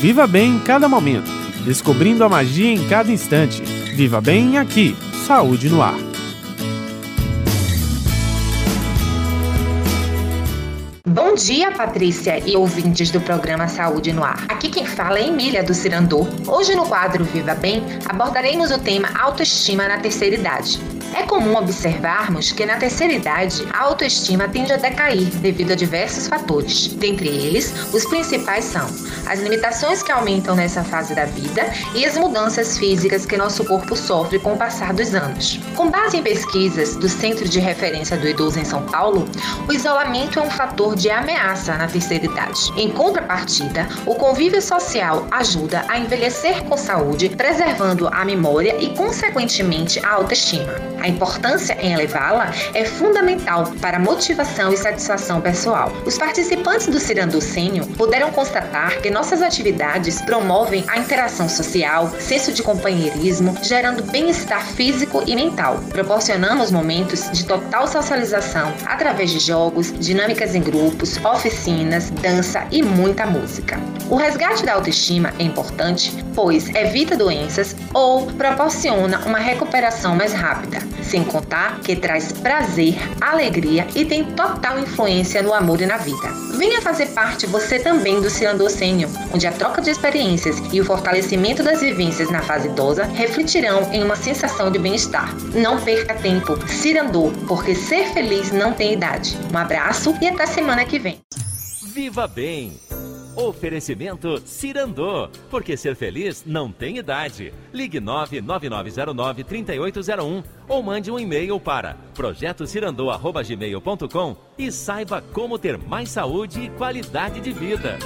Viva bem em cada momento, descobrindo a magia em cada instante. Viva bem aqui, Saúde no Ar. Bom dia, Patrícia e ouvintes do programa Saúde no Ar. Aqui quem fala é Emília do Cirandô. Hoje no quadro Viva Bem abordaremos o tema autoestima na terceira idade. É comum observarmos que na terceira idade a autoestima tende a decair devido a diversos fatores. Dentre eles, os principais são as limitações que aumentam nessa fase da vida e as mudanças físicas que nosso corpo sofre com o passar dos anos. Com base em pesquisas do Centro de Referência do Idoso em São Paulo, o isolamento é um fator de ameaça na terceira idade. Em contrapartida, o convívio social ajuda a envelhecer com saúde, preservando a memória e, consequentemente, a autoestima. A importância em elevá-la é fundamental para a motivação e satisfação pessoal. Os participantes do Cirando Sênior puderam constatar que nossas atividades promovem a interação social, senso de companheirismo, gerando bem-estar físico e mental. Proporcionamos momentos de total socialização através de jogos, dinâmicas em grupos, oficinas, dança e muita música. O resgate da autoestima é importante, pois evita doenças ou proporciona uma recuperação mais rápida sem contar que traz prazer, alegria e tem total influência no amor e na vida. Venha fazer parte você também do Cirandô Sênior, onde a troca de experiências e o fortalecimento das vivências na fase idosa refletirão em uma sensação de bem-estar. Não perca tempo, Cirandô, porque ser feliz não tem idade. Um abraço e até semana que vem. Viva bem! Oferecimento Cirandô, porque ser feliz não tem idade. Ligue 99909-3801 ou mande um e-mail para projetocirandô.gmail.com e saiba como ter mais saúde e qualidade de vida.